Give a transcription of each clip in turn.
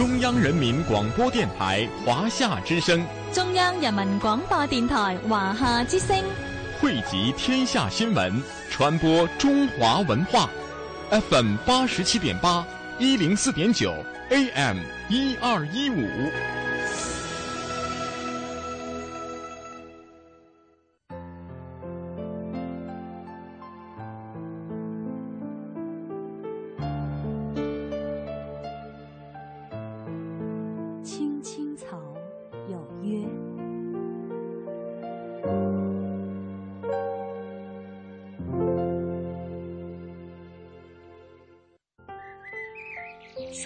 中央人民广播电台华夏之声，中央人民广播电台华夏之声，汇集天下新闻，传播中华文化。FM 八十七点八，一零四点九，AM 一二一五。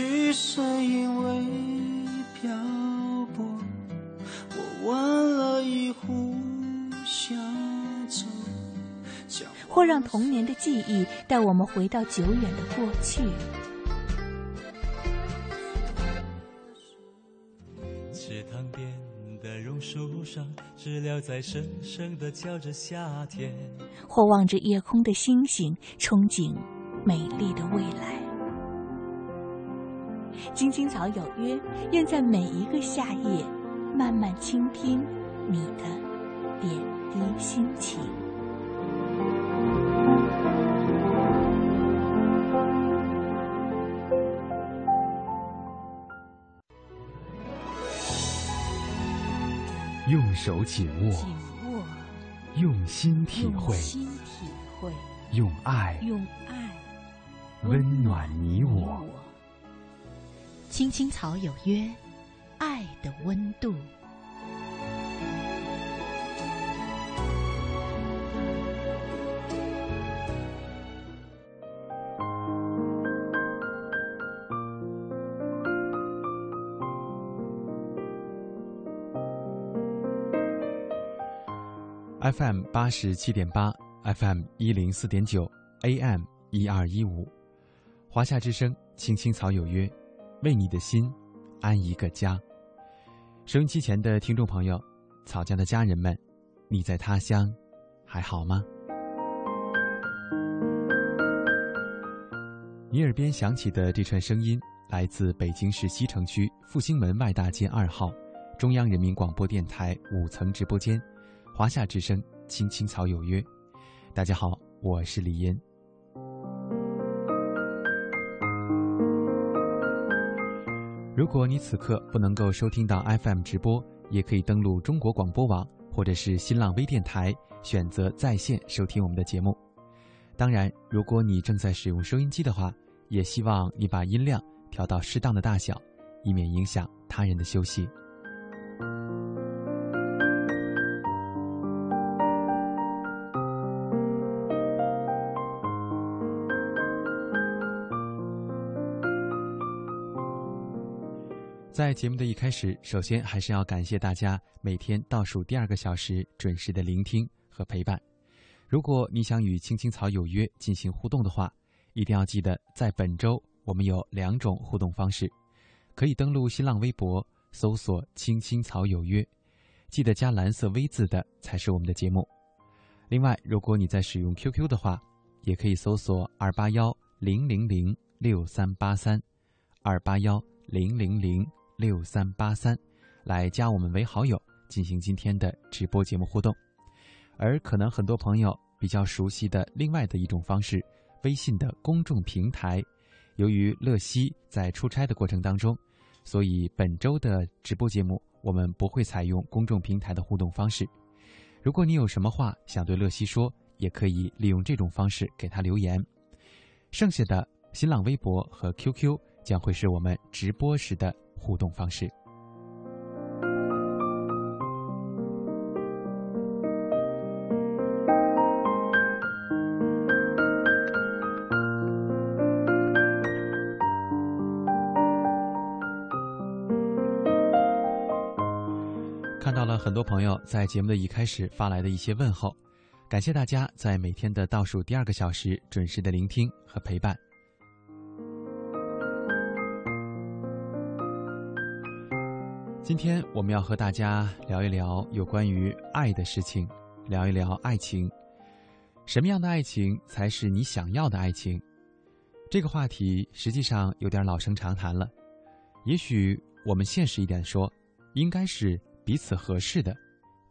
许是因为漂泊，我问了一壶小酒，或让童年的记忆带我们回到久远的过去。池塘边的榕树上，知了在声声的叫着夏天。或望着夜空的星星，憧憬美丽的未来。青青草有约，愿在每一个夏夜，慢慢倾听你的点滴心情。用手紧握，紧握，用心体会，用心体会，用爱，用爱，温暖你我。青青草有约，爱的温度。FM 八十七点八，FM 一零四点九，AM 一二一五，华夏之声，青青草有约。为你的心安一个家。收音机前的听众朋友，草家的家人们，你在他乡还好吗？你耳边响起的这串声音，来自北京市西城区复兴门外大街二号中央人民广播电台五层直播间，华夏之声《青青草有约》。大家好，我是李嫣。如果你此刻不能够收听到 FM 直播，也可以登录中国广播网或者是新浪微电台，选择在线收听我们的节目。当然，如果你正在使用收音机的话，也希望你把音量调到适当的大小，以免影响他人的休息。在节目的一开始，首先还是要感谢大家每天倒数第二个小时准时的聆听和陪伴。如果你想与青青草有约进行互动的话，一定要记得在本周我们有两种互动方式，可以登录新浪微博搜索“青青草有约”，记得加蓝色 V 字的才是我们的节目。另外，如果你在使用 QQ 的话，也可以搜索二八幺零零零六三八三二八幺零零零。六三八三，来加我们为好友，进行今天的直播节目互动。而可能很多朋友比较熟悉的另外的一种方式，微信的公众平台。由于乐西在出差的过程当中，所以本周的直播节目我们不会采用公众平台的互动方式。如果你有什么话想对乐西说，也可以利用这种方式给他留言。剩下的新浪微博和 QQ 将会是我们直播时的。互动方式。看到了很多朋友在节目的一开始发来的一些问候，感谢大家在每天的倒数第二个小时准时的聆听和陪伴。今天我们要和大家聊一聊有关于爱的事情，聊一聊爱情。什么样的爱情才是你想要的爱情？这个话题实际上有点老生常谈了。也许我们现实一点说，应该是彼此合适的。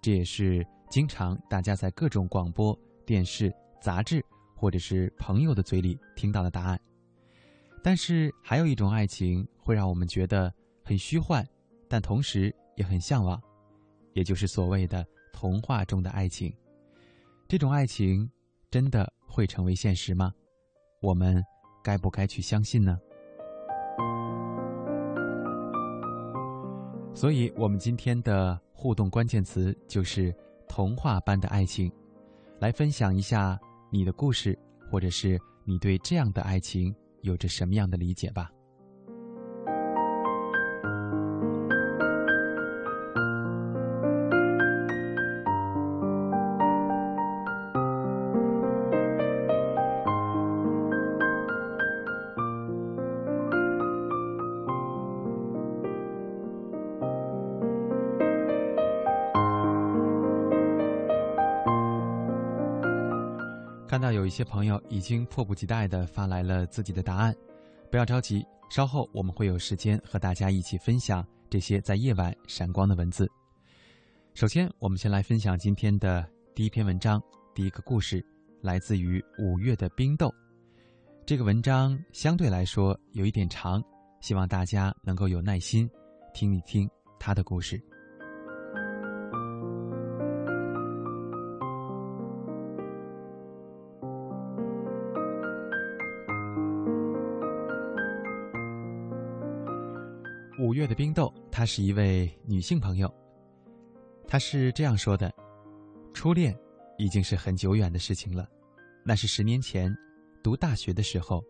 这也是经常大家在各种广播电视、杂志或者是朋友的嘴里听到的答案。但是还有一种爱情会让我们觉得很虚幻。但同时也很向往，也就是所谓的童话中的爱情。这种爱情真的会成为现实吗？我们该不该去相信呢？所以，我们今天的互动关键词就是“童话般的爱情”。来分享一下你的故事，或者是你对这样的爱情有着什么样的理解吧。有一些朋友已经迫不及待地发来了自己的答案，不要着急，稍后我们会有时间和大家一起分享这些在夜晚闪光的文字。首先，我们先来分享今天的第一篇文章，第一个故事来自于五月的冰豆。这个文章相对来说有一点长，希望大家能够有耐心听一听他的故事。冰豆，她是一位女性朋友。她是这样说的：“初恋已经是很久远的事情了，那是十年前读大学的时候，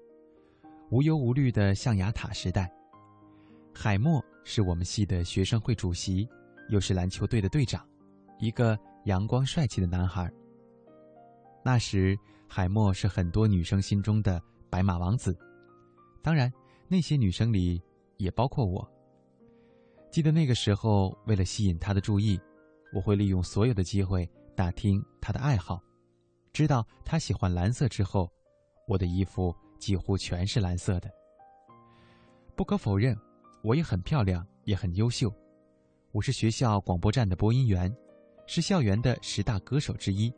无忧无虑的象牙塔时代。海默是我们系的学生会主席，又是篮球队的队长，一个阳光帅气的男孩。那时，海默是很多女生心中的白马王子，当然，那些女生里也包括我。”记得那个时候，为了吸引他的注意，我会利用所有的机会打听他的爱好。知道他喜欢蓝色之后，我的衣服几乎全是蓝色的。不可否认，我也很漂亮，也很优秀。我是学校广播站的播音员，是校园的十大歌手之一。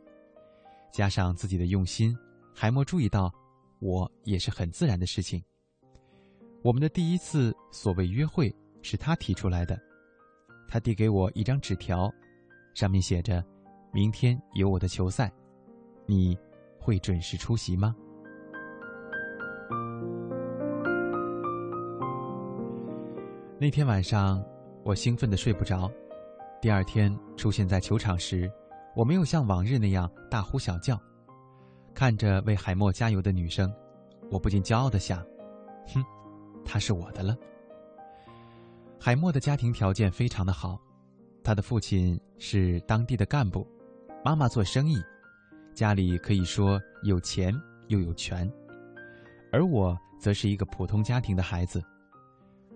加上自己的用心，海默注意到我也是很自然的事情。我们的第一次所谓约会。是他提出来的，他递给我一张纸条，上面写着：“明天有我的球赛，你会准时出席吗？”那天晚上，我兴奋的睡不着。第二天出现在球场时，我没有像往日那样大呼小叫。看着为海默加油的女生，我不禁骄傲的想：“哼，她是我的了。”海默的家庭条件非常的好，他的父亲是当地的干部，妈妈做生意，家里可以说有钱又有权，而我则是一个普通家庭的孩子。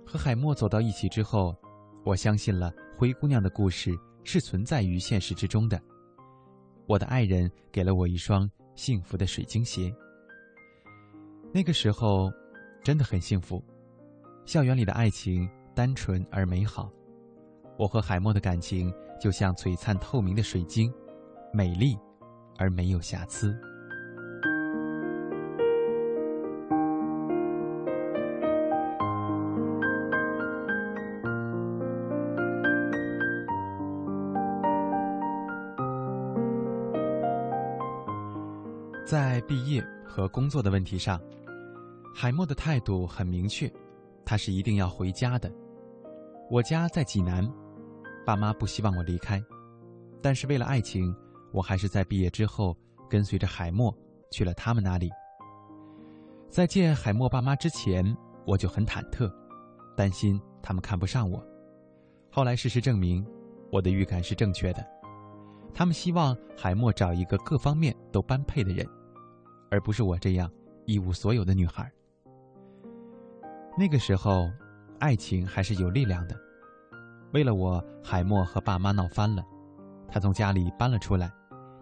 和海默走到一起之后，我相信了灰姑娘的故事是存在于现实之中的。我的爱人给了我一双幸福的水晶鞋。那个时候，真的很幸福，校园里的爱情。单纯而美好，我和海默的感情就像璀璨透明的水晶，美丽而没有瑕疵。在毕业和工作的问题上，海默的态度很明确，他是一定要回家的。我家在济南，爸妈不希望我离开，但是为了爱情，我还是在毕业之后跟随着海默去了他们那里。在见海默爸妈之前，我就很忐忑，担心他们看不上我。后来事实证明，我的预感是正确的。他们希望海默找一个各方面都般配的人，而不是我这样一无所有的女孩。那个时候，爱情还是有力量的。为了我，海默和爸妈闹翻了，他从家里搬了出来，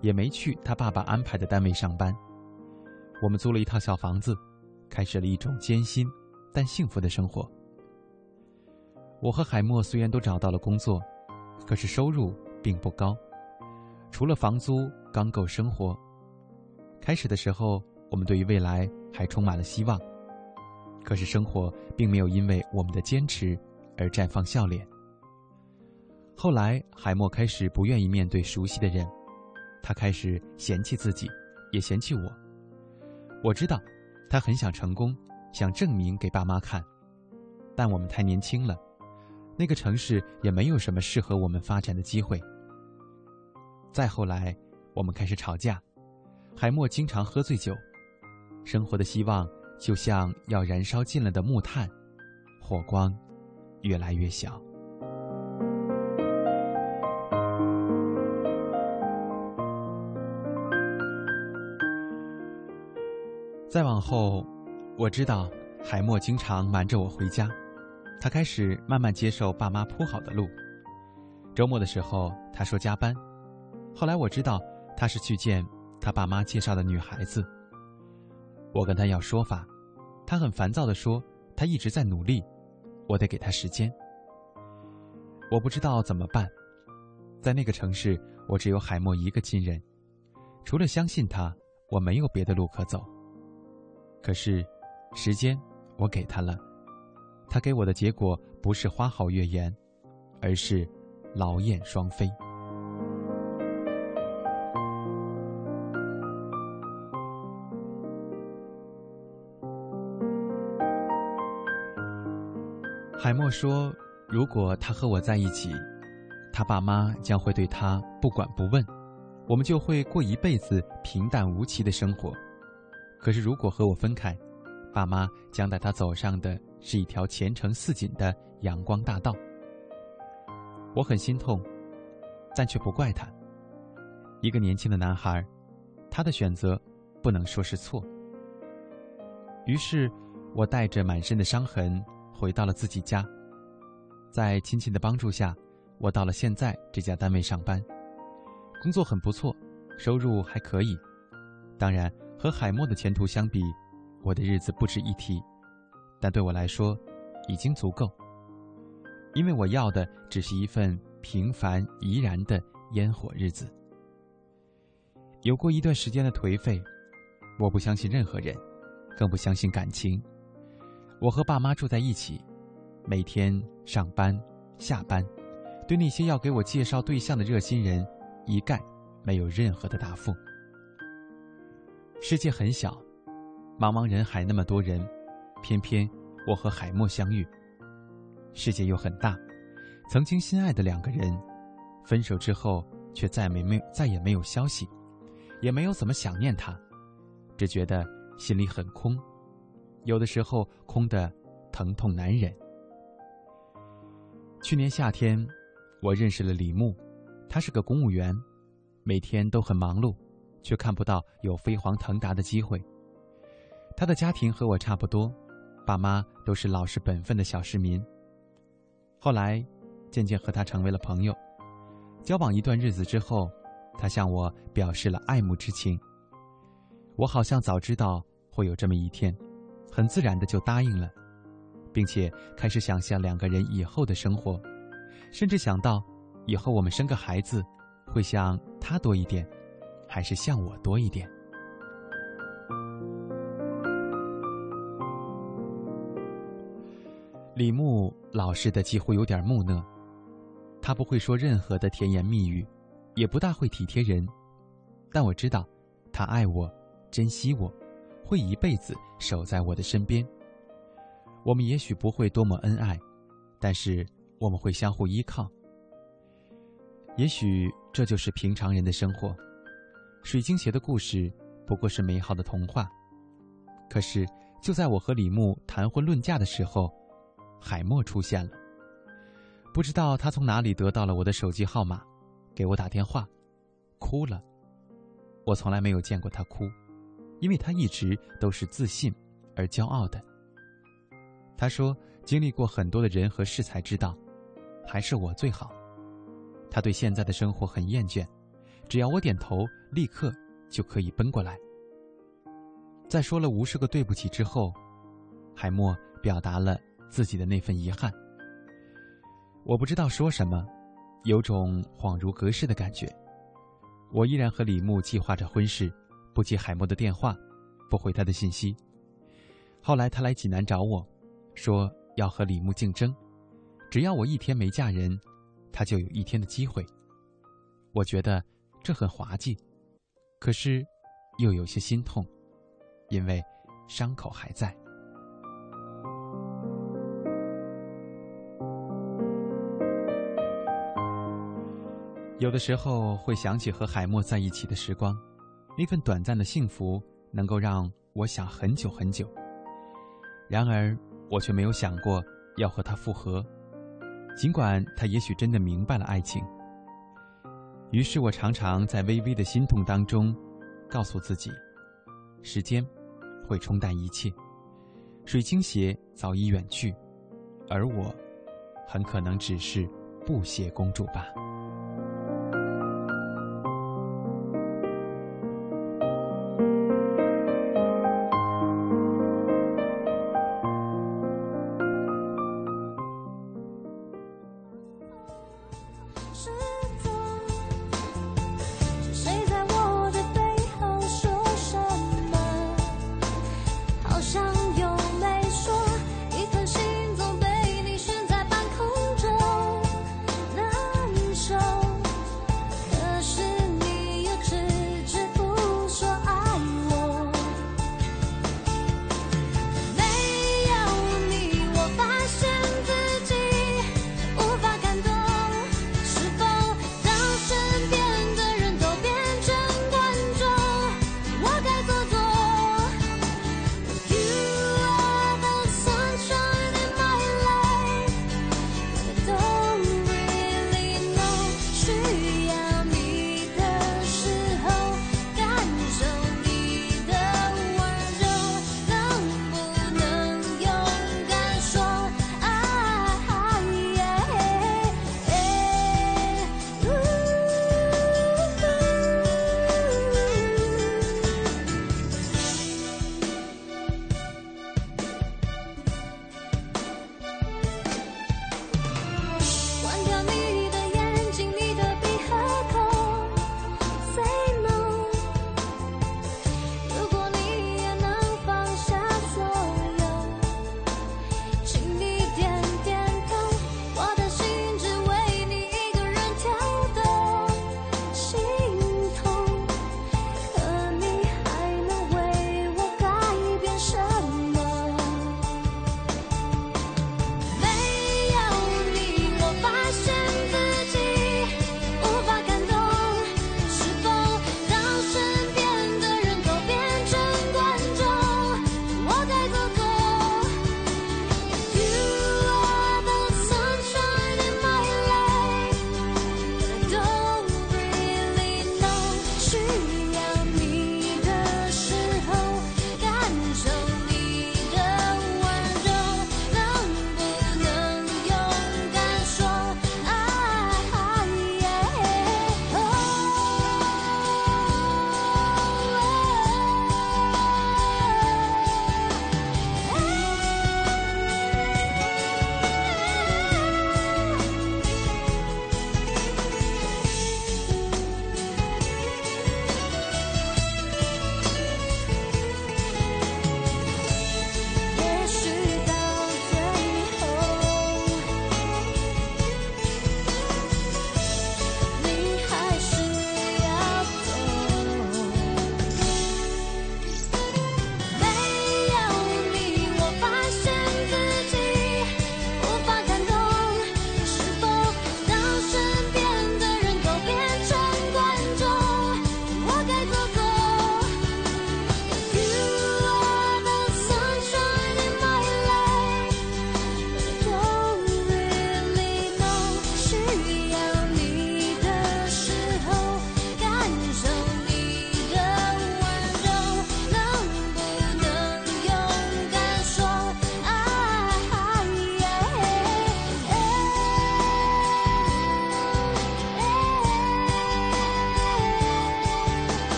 也没去他爸爸安排的单位上班。我们租了一套小房子，开始了一种艰辛但幸福的生活。我和海默虽然都找到了工作，可是收入并不高，除了房租刚够生活。开始的时候，我们对于未来还充满了希望，可是生活并没有因为我们的坚持而绽放笑脸。后来，海默开始不愿意面对熟悉的人，他开始嫌弃自己，也嫌弃我。我知道，他很想成功，想证明给爸妈看，但我们太年轻了，那个城市也没有什么适合我们发展的机会。再后来，我们开始吵架，海默经常喝醉酒，生活的希望就像要燃烧尽了的木炭，火光越来越小。再往后，我知道海默经常瞒着我回家，他开始慢慢接受爸妈铺好的路。周末的时候，他说加班。后来我知道他是去见他爸妈介绍的女孩子。我跟他要说法，他很烦躁地说他一直在努力，我得给他时间。我不知道怎么办，在那个城市，我只有海默一个亲人，除了相信他，我没有别的路可走。可是，时间我给他了，他给我的结果不是花好月圆，而是劳燕双飞。海默说：“如果他和我在一起，他爸妈将会对他不管不问，我们就会过一辈子平淡无奇的生活。”可是，如果和我分开，爸妈将带他走上的是一条前程似锦的阳光大道。我很心痛，但却不怪他。一个年轻的男孩，他的选择不能说是错。于是，我带着满身的伤痕回到了自己家。在亲戚的帮助下，我到了现在这家单位上班，工作很不错，收入还可以。当然。和海默的前途相比，我的日子不值一提，但对我来说，已经足够。因为我要的只是一份平凡怡然的烟火日子。有过一段时间的颓废，我不相信任何人，更不相信感情。我和爸妈住在一起，每天上班、下班，对那些要给我介绍对象的热心人，一概没有任何的答复。世界很小，茫茫人海那么多人，偏偏我和海默相遇。世界又很大，曾经心爱的两个人，分手之后却再没没再也没有消息，也没有怎么想念他，只觉得心里很空，有的时候空的疼痛难忍。去年夏天，我认识了李牧，他是个公务员，每天都很忙碌。却看不到有飞黄腾达的机会。他的家庭和我差不多，爸妈都是老实本分的小市民。后来，渐渐和他成为了朋友。交往一段日子之后，他向我表示了爱慕之情。我好像早知道会有这么一天，很自然的就答应了，并且开始想象两个人以后的生活，甚至想到以后我们生个孩子，会像他多一点。还是像我多一点。李牧老实的几乎有点木讷，他不会说任何的甜言蜜语，也不大会体贴人，但我知道，他爱我，珍惜我，会一辈子守在我的身边。我们也许不会多么恩爱，但是我们会相互依靠。也许这就是平常人的生活。水晶鞋的故事不过是美好的童话，可是就在我和李牧谈婚论嫁的时候，海默出现了。不知道他从哪里得到了我的手机号码，给我打电话，哭了。我从来没有见过他哭，因为他一直都是自信而骄傲的。他说，经历过很多的人和事才知道，还是我最好。他对现在的生活很厌倦，只要我点头，立刻就可以奔过来。在说了无数个对不起之后，海默表达了自己的那份遗憾。我不知道说什么，有种恍如隔世的感觉。我依然和李牧计划着婚事，不接海默的电话，不回他的信息。后来他来济南找我，说要和李牧竞争，只要我一天没嫁人，他就有一天的机会。我觉得这很滑稽，可是又有些心痛，因为伤口还在。有的时候会想起和海默在一起的时光，那份短暂的幸福能够让我想很久很久。然而，我却没有想过要和他复合，尽管他也许真的明白了爱情。于是我常常在微微的心痛当中，告诉自己：时间会冲淡一切，水晶鞋早已远去，而我很可能只是布鞋公主吧。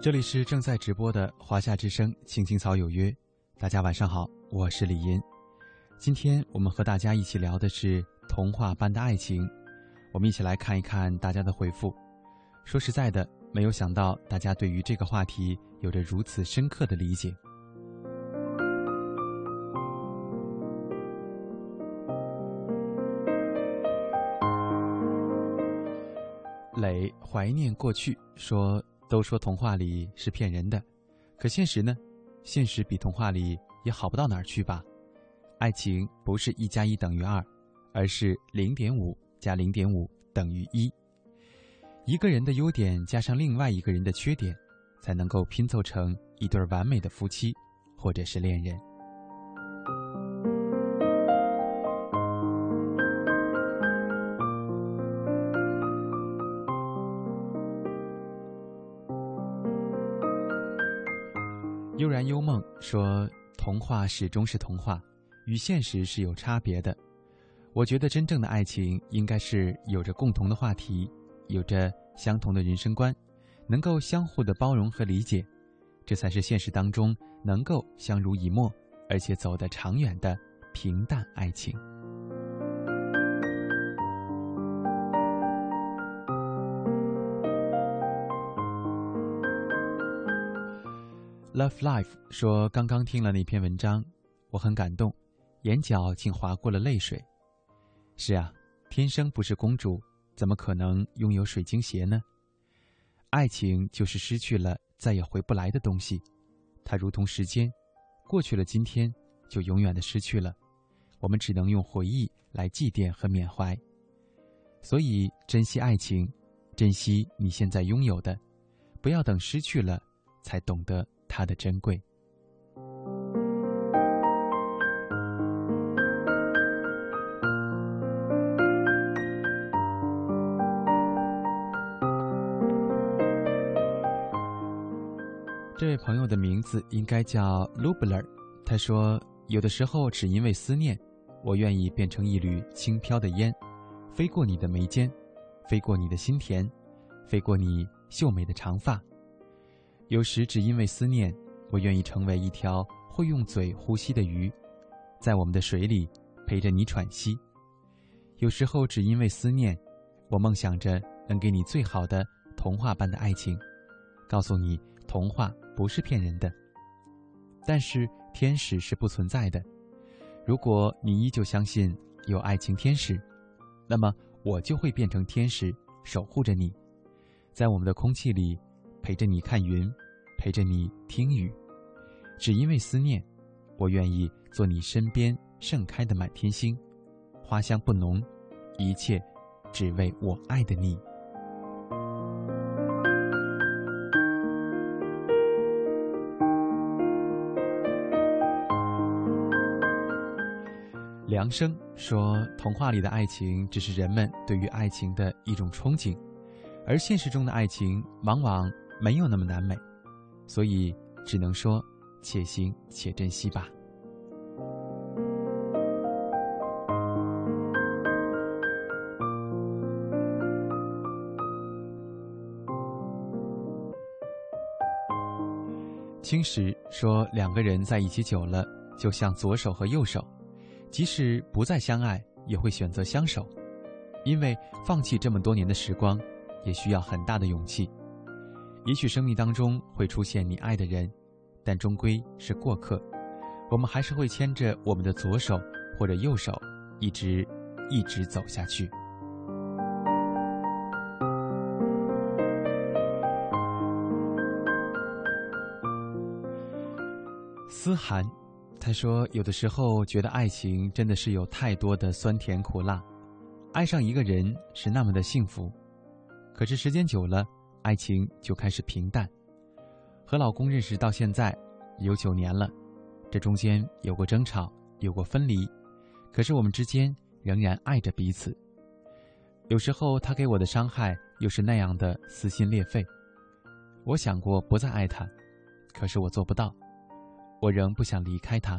这里是正在直播的华夏之声《青青草有约》，大家晚上好，我是李音。今天我们和大家一起聊的是童话般的爱情，我们一起来看一看大家的回复。说实在的，没有想到大家对于这个话题有着如此深刻的理解。磊怀念过去说。都说童话里是骗人的，可现实呢？现实比童话里也好不到哪儿去吧？爱情不是一加一等于二，而是零点五加零点五等于一。一个人的优点加上另外一个人的缺点，才能够拼凑成一对完美的夫妻，或者是恋人。悠然幽梦说：“童话始终是童话，与现实是有差别的。我觉得真正的爱情应该是有着共同的话题，有着相同的人生观，能够相互的包容和理解，这才是现实当中能够相濡以沫，而且走得长远的平淡爱情。” Love Life 说：“刚刚听了那篇文章，我很感动，眼角竟划过了泪水。是啊，天生不是公主，怎么可能拥有水晶鞋呢？爱情就是失去了再也回不来的东西，它如同时间，过去了今天就永远的失去了，我们只能用回忆来祭奠和缅怀。所以，珍惜爱情，珍惜你现在拥有的，不要等失去了才懂得。”它的珍贵。朋友的名字应该叫 Lubler，他说：“有的时候只因为思念，我愿意变成一缕轻飘的烟，飞过你的眉间，飞过你的心田，飞过你秀美的长发。”有时只因为思念，我愿意成为一条会用嘴呼吸的鱼，在我们的水里陪着你喘息。有时候只因为思念，我梦想着能给你最好的童话般的爱情，告诉你童话不是骗人的。但是天使是不存在的。如果你依旧相信有爱情天使，那么我就会变成天使，守护着你，在我们的空气里。陪着你看云，陪着你听雨，只因为思念，我愿意做你身边盛开的满天星，花香不浓，一切只为我爱的你。梁生说，童话里的爱情只是人们对于爱情的一种憧憬，而现实中的爱情往往没有那么难美，所以只能说且行且珍惜吧。青石说，两个人在一起久了，就像左手和右手。即使不再相爱，也会选择相守，因为放弃这么多年的时光，也需要很大的勇气。也许生命当中会出现你爱的人，但终归是过客。我们还是会牵着我们的左手或者右手，一直一直走下去。”思涵，他说：“有的时候觉得爱情真的是有太多的酸甜苦辣，爱上一个人是那么的幸福，可是时间久了，爱情就开始平淡。和老公认识到现在有九年了，这中间有过争吵，有过分离，可是我们之间仍然爱着彼此。有时候他给我的伤害又是那样的撕心裂肺，我想过不再爱他，可是我做不到。”我仍不想离开他，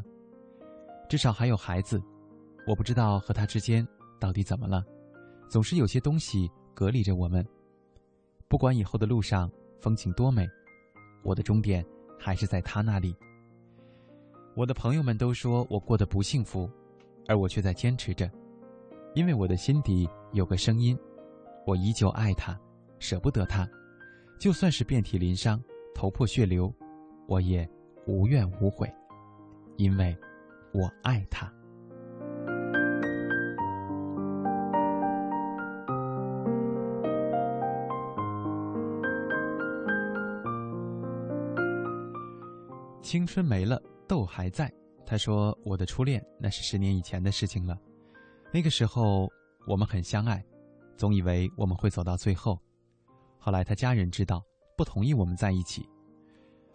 至少还有孩子。我不知道和他之间到底怎么了，总是有些东西隔离着我们。不管以后的路上风景多美，我的终点还是在他那里。我的朋友们都说我过得不幸福，而我却在坚持着，因为我的心底有个声音：我依旧爱他，舍不得他，就算是遍体鳞伤、头破血流，我也。无怨无悔，因为我爱他。青春没了，豆还在。他说：“我的初恋那是十年以前的事情了。那个时候我们很相爱，总以为我们会走到最后。后来他家人知道，不同意我们在一起。”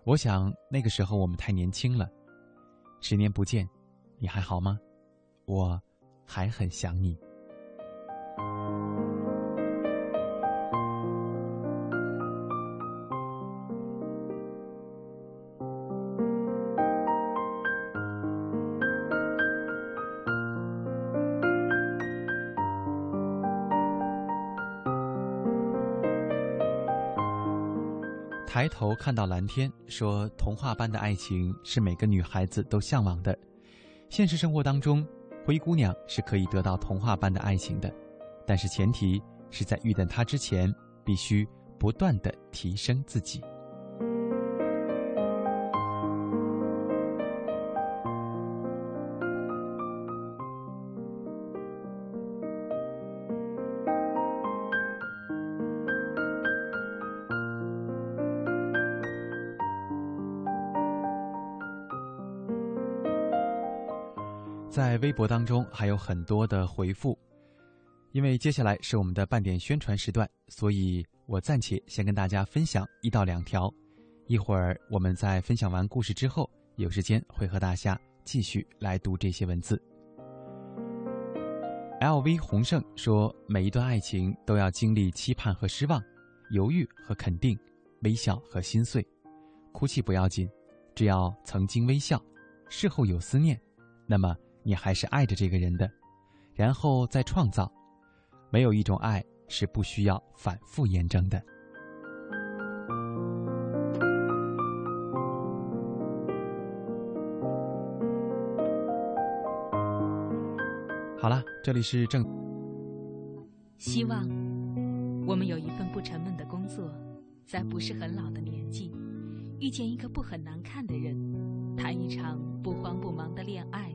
我想那个时候我们太年轻了，十年不见，你还好吗？我还很想你。头看到蓝天，说童话般的爱情是每个女孩子都向往的。现实生活当中，灰姑娘是可以得到童话般的爱情的，但是前提是在遇见他之前，必须不断的提升自己。在微博当中还有很多的回复，因为接下来是我们的半点宣传时段，所以我暂且先跟大家分享一到两条。一会儿我们在分享完故事之后，有时间会和大家继续来读这些文字。L.V. 洪胜说：“每一段爱情都要经历期盼和失望，犹豫和肯定，微笑和心碎，哭泣不要紧，只要曾经微笑，事后有思念，那么。”你还是爱着这个人的，然后再创造。没有一种爱是不需要反复验证的。好了，这里是正。希望我们有一份不沉闷的工作，在不是很老的年纪，遇见一个不很难看的人，谈一场不慌不忙的恋爱。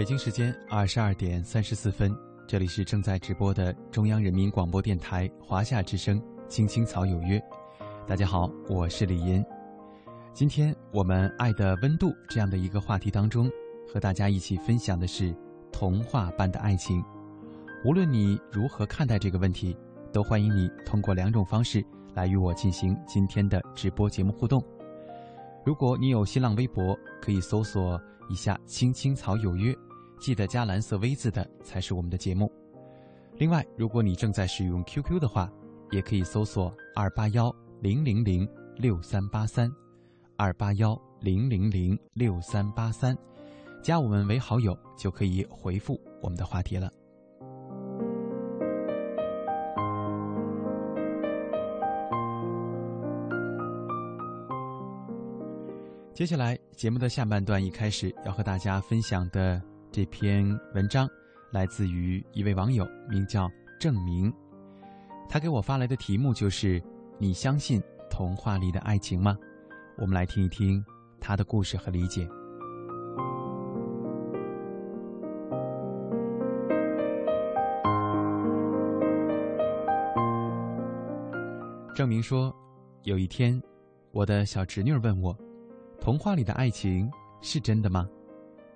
北京时间二十二点三十四分，这里是正在直播的中央人民广播电台华夏之声《青青草有约》。大家好，我是李银。今天我们“爱的温度”这样的一个话题当中，和大家一起分享的是童话般的爱情。无论你如何看待这个问题，都欢迎你通过两种方式来与我进行今天的直播节目互动。如果你有新浪微博，可以搜索一下“青青草有约”，记得加蓝色 V 字的才是我们的节目。另外，如果你正在使用 QQ 的话，也可以搜索二八幺零零零六三八三。二八幺零零零六三八三，加我们为好友就可以回复我们的话题了。接下来节目的下半段，一开始要和大家分享的这篇文章，来自于一位网友，名叫郑明。他给我发来的题目就是：“你相信童话里的爱情吗？”我们来听一听他的故事和理解。证明说，有一天，我的小侄女问我：“童话里的爱情是真的吗？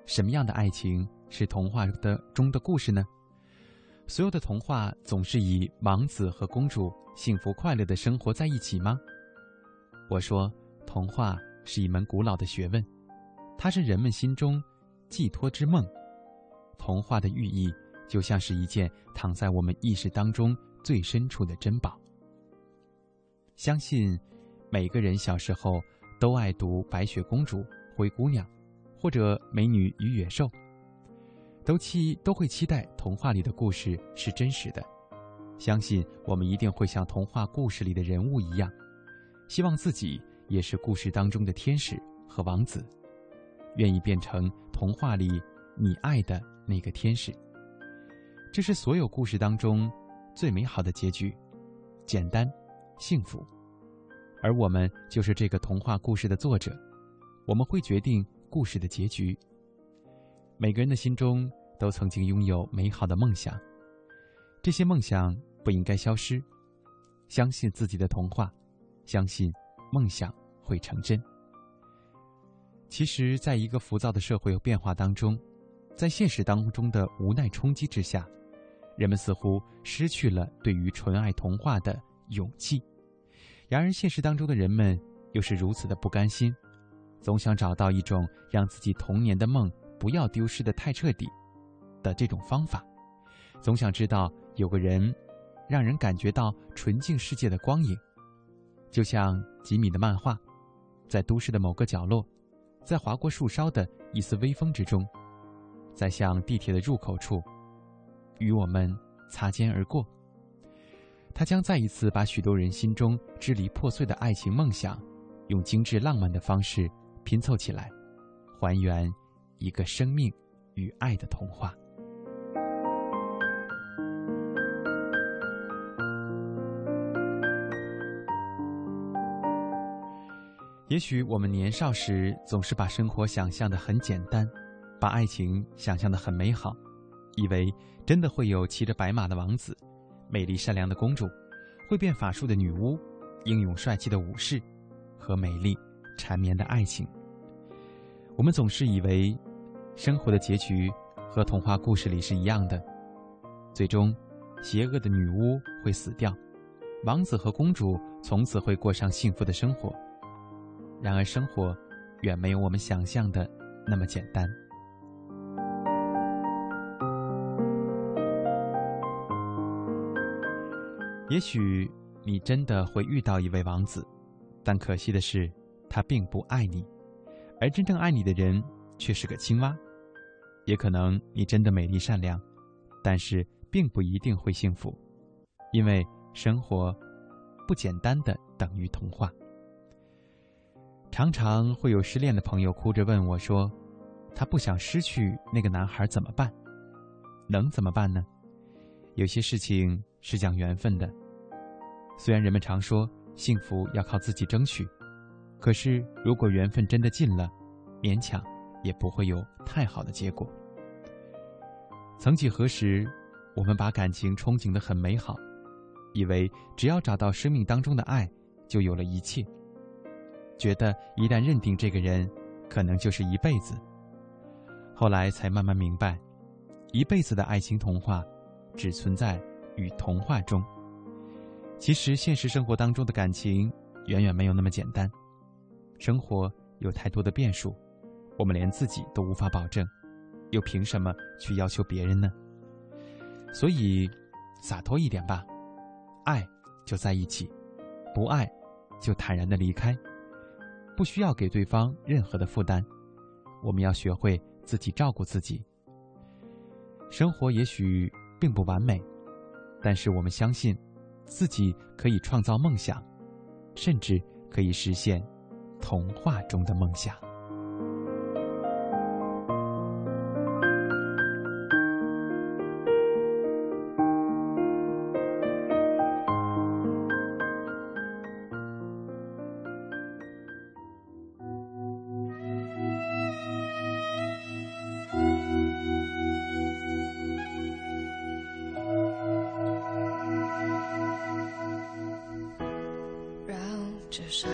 什么样的爱情是童话的中的故事呢？所有的童话总是以王子和公主幸福快乐的生活在一起吗？”我说。童话是一门古老的学问，它是人们心中寄托之梦。童话的寓意就像是一件躺在我们意识当中最深处的珍宝。相信每个人小时候都爱读《白雪公主》《灰姑娘》，或者《美女与野兽》，都期都会期待童话里的故事是真实的。相信我们一定会像童话故事里的人物一样，希望自己。也是故事当中的天使和王子，愿意变成童话里你爱的那个天使。这是所有故事当中最美好的结局，简单、幸福。而我们就是这个童话故事的作者，我们会决定故事的结局。每个人的心中都曾经拥有美好的梦想，这些梦想不应该消失。相信自己的童话，相信。梦想会成真。其实，在一个浮躁的社会变化当中，在现实当中的无奈冲击之下，人们似乎失去了对于纯爱童话的勇气。然而，现实当中的人们又是如此的不甘心，总想找到一种让自己童年的梦不要丢失的太彻底的这种方法，总想知道有个人，让人感觉到纯净世界的光影。就像吉米的漫画，在都市的某个角落，在划过树梢的一丝微风之中，在向地铁的入口处，与我们擦肩而过。他将再一次把许多人心中支离破碎的爱情梦想，用精致浪漫的方式拼凑起来，还原一个生命与爱的童话。也许我们年少时总是把生活想象的很简单，把爱情想象的很美好，以为真的会有骑着白马的王子，美丽善良的公主，会变法术的女巫，英勇帅气的武士，和美丽缠绵的爱情。我们总是以为，生活的结局和童话故事里是一样的，最终，邪恶的女巫会死掉，王子和公主从此会过上幸福的生活。然而，生活远没有我们想象的那么简单。也许你真的会遇到一位王子，但可惜的是，他并不爱你，而真正爱你的人却是个青蛙。也可能你真的美丽善良，但是并不一定会幸福，因为生活不简单的等于童话。常常会有失恋的朋友哭着问我说：“他不想失去那个男孩怎么办？能怎么办呢？”有些事情是讲缘分的。虽然人们常说幸福要靠自己争取，可是如果缘分真的尽了，勉强也不会有太好的结果。曾几何时，我们把感情憧憬得很美好，以为只要找到生命当中的爱，就有了一切。觉得一旦认定这个人，可能就是一辈子。后来才慢慢明白，一辈子的爱情童话，只存在于童话中。其实现实生活当中的感情，远远没有那么简单。生活有太多的变数，我们连自己都无法保证，又凭什么去要求别人呢？所以，洒脱一点吧，爱就在一起，不爱就坦然的离开，不需要给对方任何的负担。我们要学会自己照顾自己。生活也许并不完美，但是我们相信，自己可以创造梦想，甚至可以实现童话中的梦想。绕着山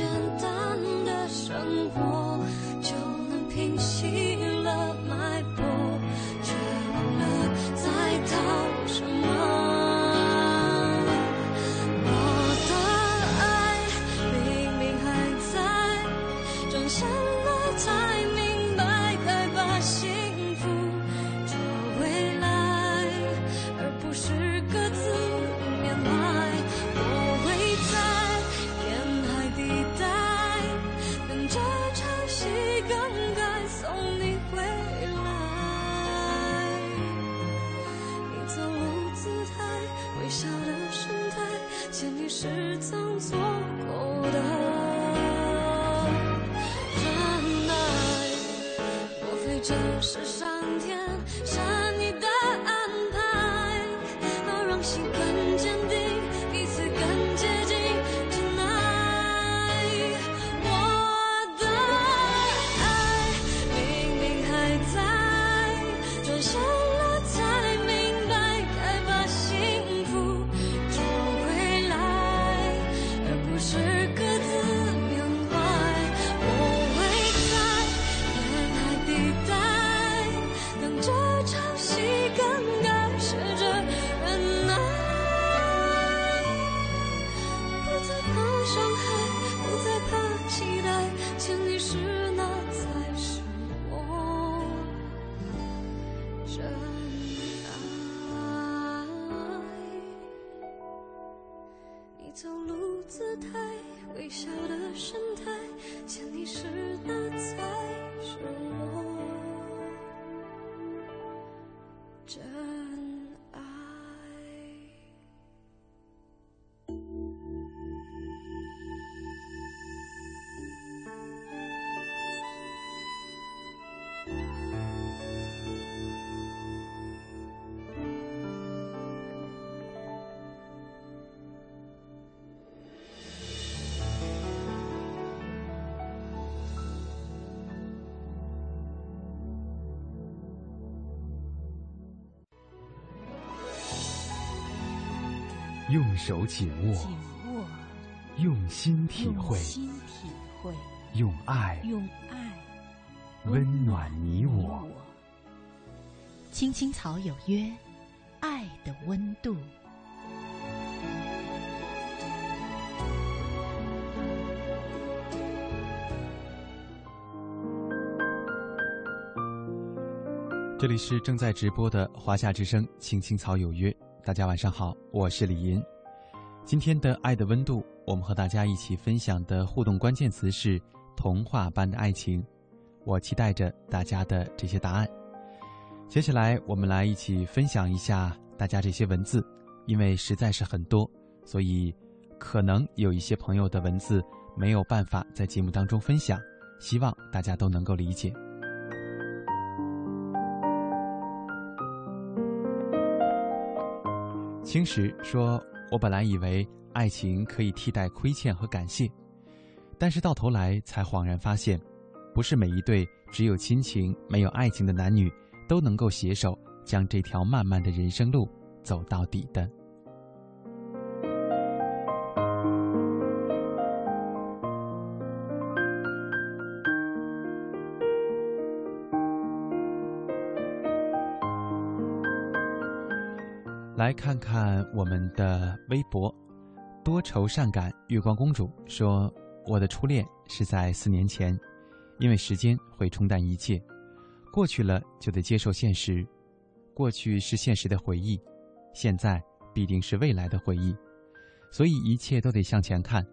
简单的生活就能平息真爱你走路姿态微笑的神用手紧握，紧握，用心体会，用心体会，用爱用爱温暖你我。青青草有约，爱的温度。这里是正在直播的华夏之声《青青草有约》，大家晚上好，我是李银。今天的爱的温度，我们和大家一起分享的互动关键词是“童话般的爱情”。我期待着大家的这些答案。接下来，我们来一起分享一下大家这些文字，因为实在是很多，所以可能有一些朋友的文字没有办法在节目当中分享，希望大家都能够理解。青石说：“我本来以为爱情可以替代亏欠和感谢，但是到头来才恍然发现，不是每一对只有亲情没有爱情的男女都能够携手将这条漫漫的人生路走到底的。”来看看我们的微博，多愁善感月光公主说：“我的初恋是在四年前，因为时间会冲淡一切，过去了就得接受现实。过去是现实的回忆，现在必定是未来的回忆，所以一切都得向前看。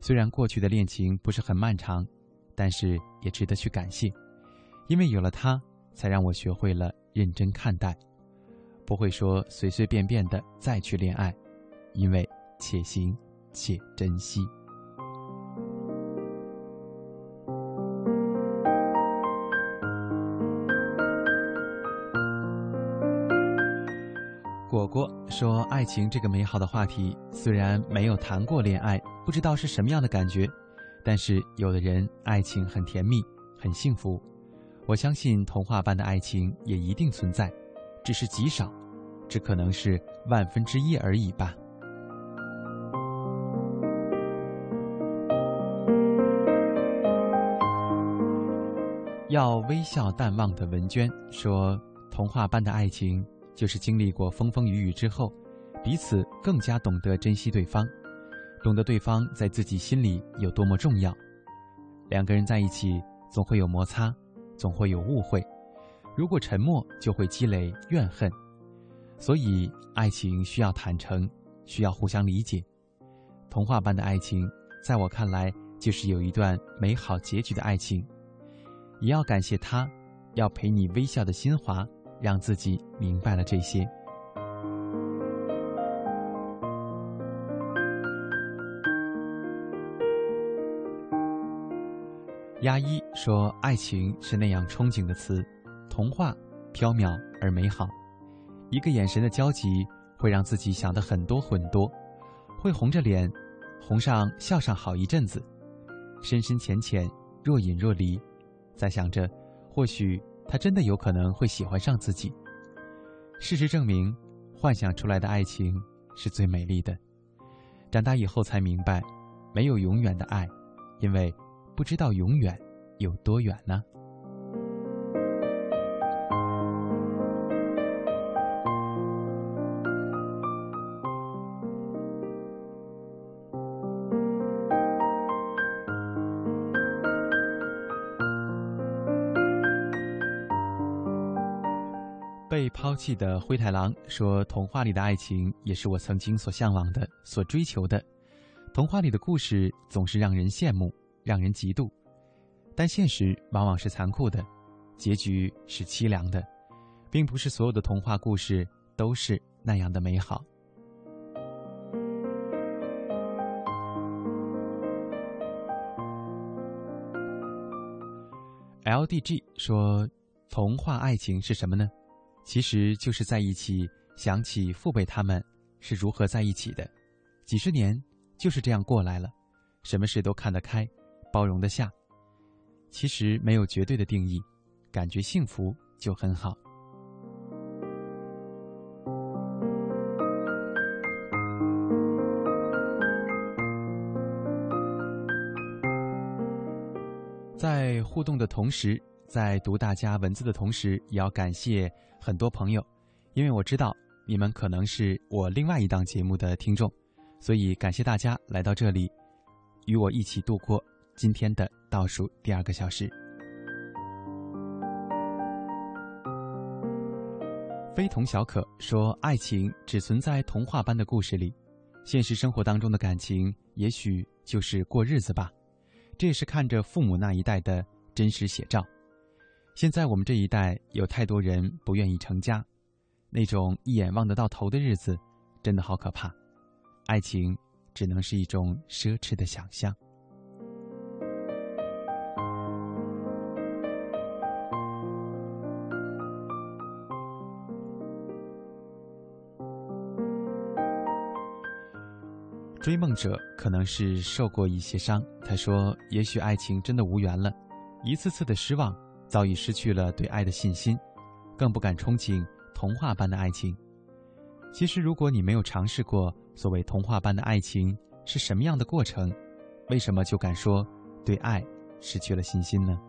虽然过去的恋情不是很漫长，但是也值得去感谢，因为有了他，才让我学会了认真看待。”不会说随随便便的再去恋爱，因为且行且珍惜。果果说：“爱情这个美好的话题，虽然没有谈过恋爱，不知道是什么样的感觉，但是有的人爱情很甜蜜，很幸福。我相信童话般的爱情也一定存在。”只是极少，只可能是万分之一而已吧。要微笑淡忘的文娟说：“童话般的爱情，就是经历过风风雨雨之后，彼此更加懂得珍惜对方，懂得对方在自己心里有多么重要。两个人在一起，总会有摩擦，总会有误会。”如果沉默，就会积累怨恨，所以爱情需要坦诚，需要互相理解。童话般的爱情，在我看来，就是有一段美好结局的爱情。也要感谢他，要陪你微笑的新华，让自己明白了这些。压一说：“爱情是那样憧憬的词。”童话，缥缈而美好，一个眼神的交集会让自己想的很多很多，会红着脸，红上笑上好一阵子，深深浅浅，若隐若离，在想着，或许他真的有可能会喜欢上自己。事实证明，幻想出来的爱情是最美丽的。长大以后才明白，没有永远的爱，因为不知道永远有多远呢。抛弃的灰太狼说：“童话里的爱情也是我曾经所向往的、所追求的。童话里的故事总是让人羡慕、让人嫉妒，但现实往往是残酷的，结局是凄凉的，并不是所有的童话故事都是那样的美好。” LDG 说：“童话爱情是什么呢？”其实就是在一起想起父辈他们是如何在一起的。几十年就是这样过来了什么事都看得开包容得下。其实没有绝对的定义感觉幸福就很好。在互动的同时在读大家文字的同时，也要感谢很多朋友，因为我知道你们可能是我另外一档节目的听众，所以感谢大家来到这里，与我一起度过今天的倒数第二个小时。非同小可说，爱情只存在童话般的故事里，现实生活当中的感情也许就是过日子吧。这也是看着父母那一代的真实写照。现在我们这一代有太多人不愿意成家，那种一眼望得到头的日子，真的好可怕。爱情只能是一种奢侈的想象。追梦者可能是受过一些伤，他说：“也许爱情真的无缘了，一次次的失望，早已失去了对爱的信心，更不敢憧憬童话般的爱情。其实，如果你没有尝试过所谓童话般的爱情是什么样的过程，为什么就敢说对爱失去了信心呢？”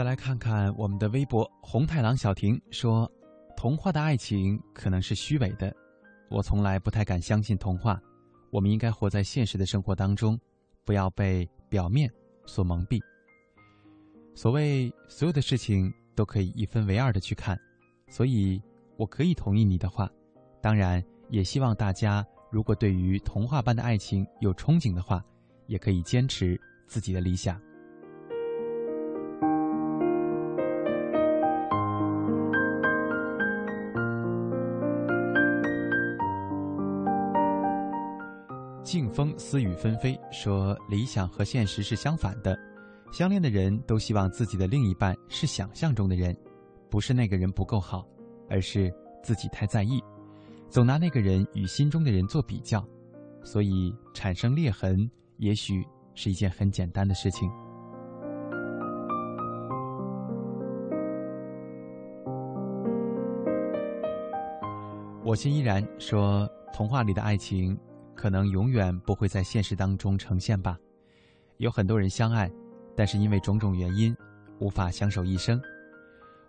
再来看看我们的微博，红太狼小婷说：“童话的爱情可能是虚伪的，我从来不太敢相信童话。我们应该活在现实的生活当中，不要被表面所蒙蔽。所谓所有的事情都可以一分为二的去看，所以我可以同意你的话。当然，也希望大家如果对于童话般的爱情有憧憬的话，也可以坚持自己的理想。”风私语纷飞，说理想和现实是相反的。相恋的人都希望自己的另一半是想象中的人，不是那个人不够好，而是自己太在意，总拿那个人与心中的人做比较，所以产生裂痕，也许是一件很简单的事情。我心依然说，童话里的爱情。可能永远不会在现实当中呈现吧。有很多人相爱，但是因为种种原因，无法相守一生。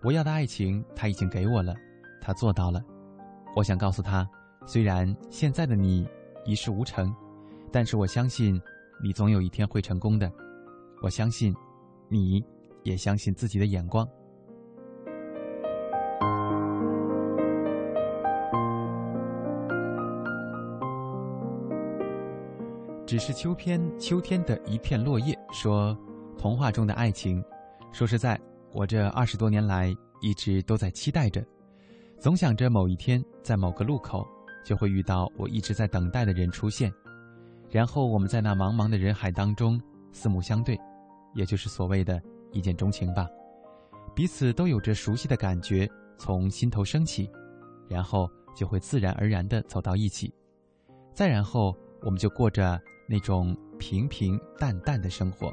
我要的爱情他已经给我了，他做到了。我想告诉他，虽然现在的你一事无成，但是我相信你总有一天会成功的。我相信，你也相信自己的眼光。只是秋天，秋天的一片落叶。说，童话中的爱情。说实在，我这二十多年来一直都在期待着，总想着某一天在某个路口就会遇到我一直在等待的人出现，然后我们在那茫茫的人海当中四目相对，也就是所谓的一见钟情吧。彼此都有着熟悉的感觉从心头升起，然后就会自然而然地走到一起，再然后我们就过着。那种平平淡淡的生活。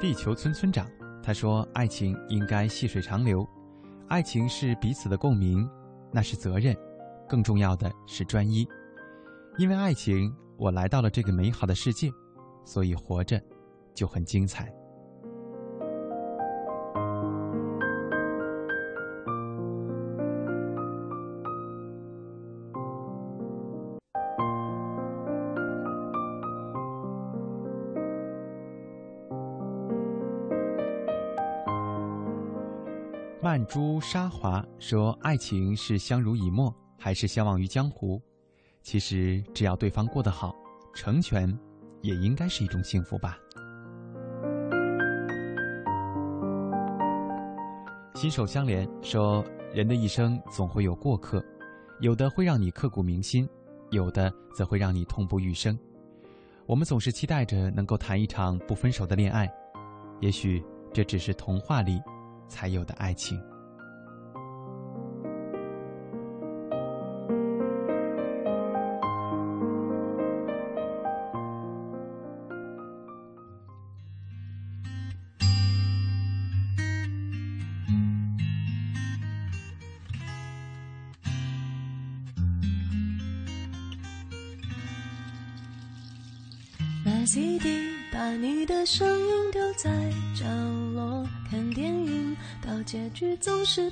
地球村村长他说：“爱情应该细水长流，爱情是彼此的共鸣，那是责任，更重要的是专一，因为爱情。”我来到了这个美好的世界，所以活着就很精彩。曼珠沙华说：“爱情是相濡以沫，还是相忘于江湖？”其实，只要对方过得好，成全，也应该是一种幸福吧。心手相连说，人的一生总会有过客，有的会让你刻骨铭心，有的则会让你痛不欲生。我们总是期待着能够谈一场不分手的恋爱，也许这只是童话里才有的爱情。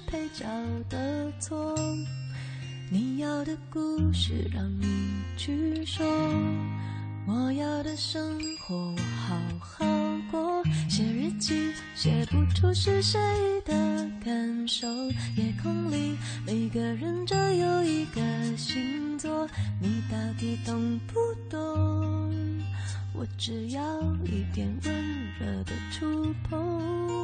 配角的错。你要的故事让你去说，我要的生活我好好过。写日记写不出是谁的感受，夜空里每个人都有一个星座，你到底懂不懂？我只要一点温热的触碰，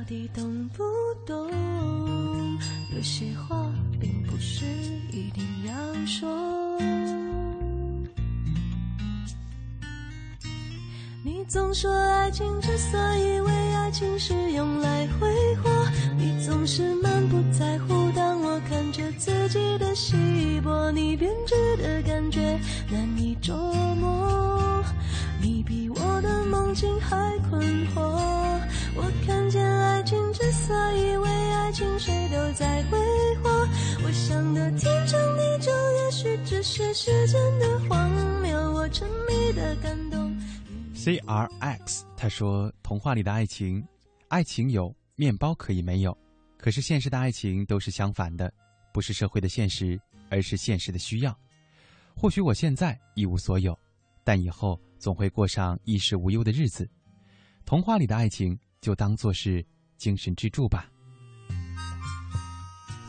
到底懂不懂？有些话并不是一定要说。你总说爱情之所以为爱情是用来挥霍，你总是满不在乎。当我看着自己的稀薄，你编织的感觉难以捉摸。你比我的梦境还困惑。我看见爱情之所以为爱情，谁都在挥霍。我想的天长地久，也许只是时间的荒谬。我沉迷的感动。C R X 他说：“童话里的爱情，爱情有面包可以没有，可是现实的爱情都是相反的，不是社会的现实，而是现实的需要。或许我现在一无所有，但以后总会过上衣食无忧的日子。童话里的爱情就当做是精神支柱吧。”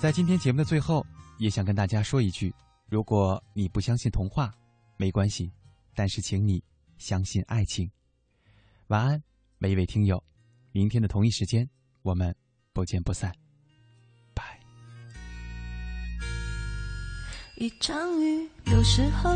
在今天节目的最后，也想跟大家说一句：如果你不相信童话，没关系，但是请你。相信爱情。晚安，每一位听友。明天的同一时间，我们不见不散。拜。一场雨，有时候。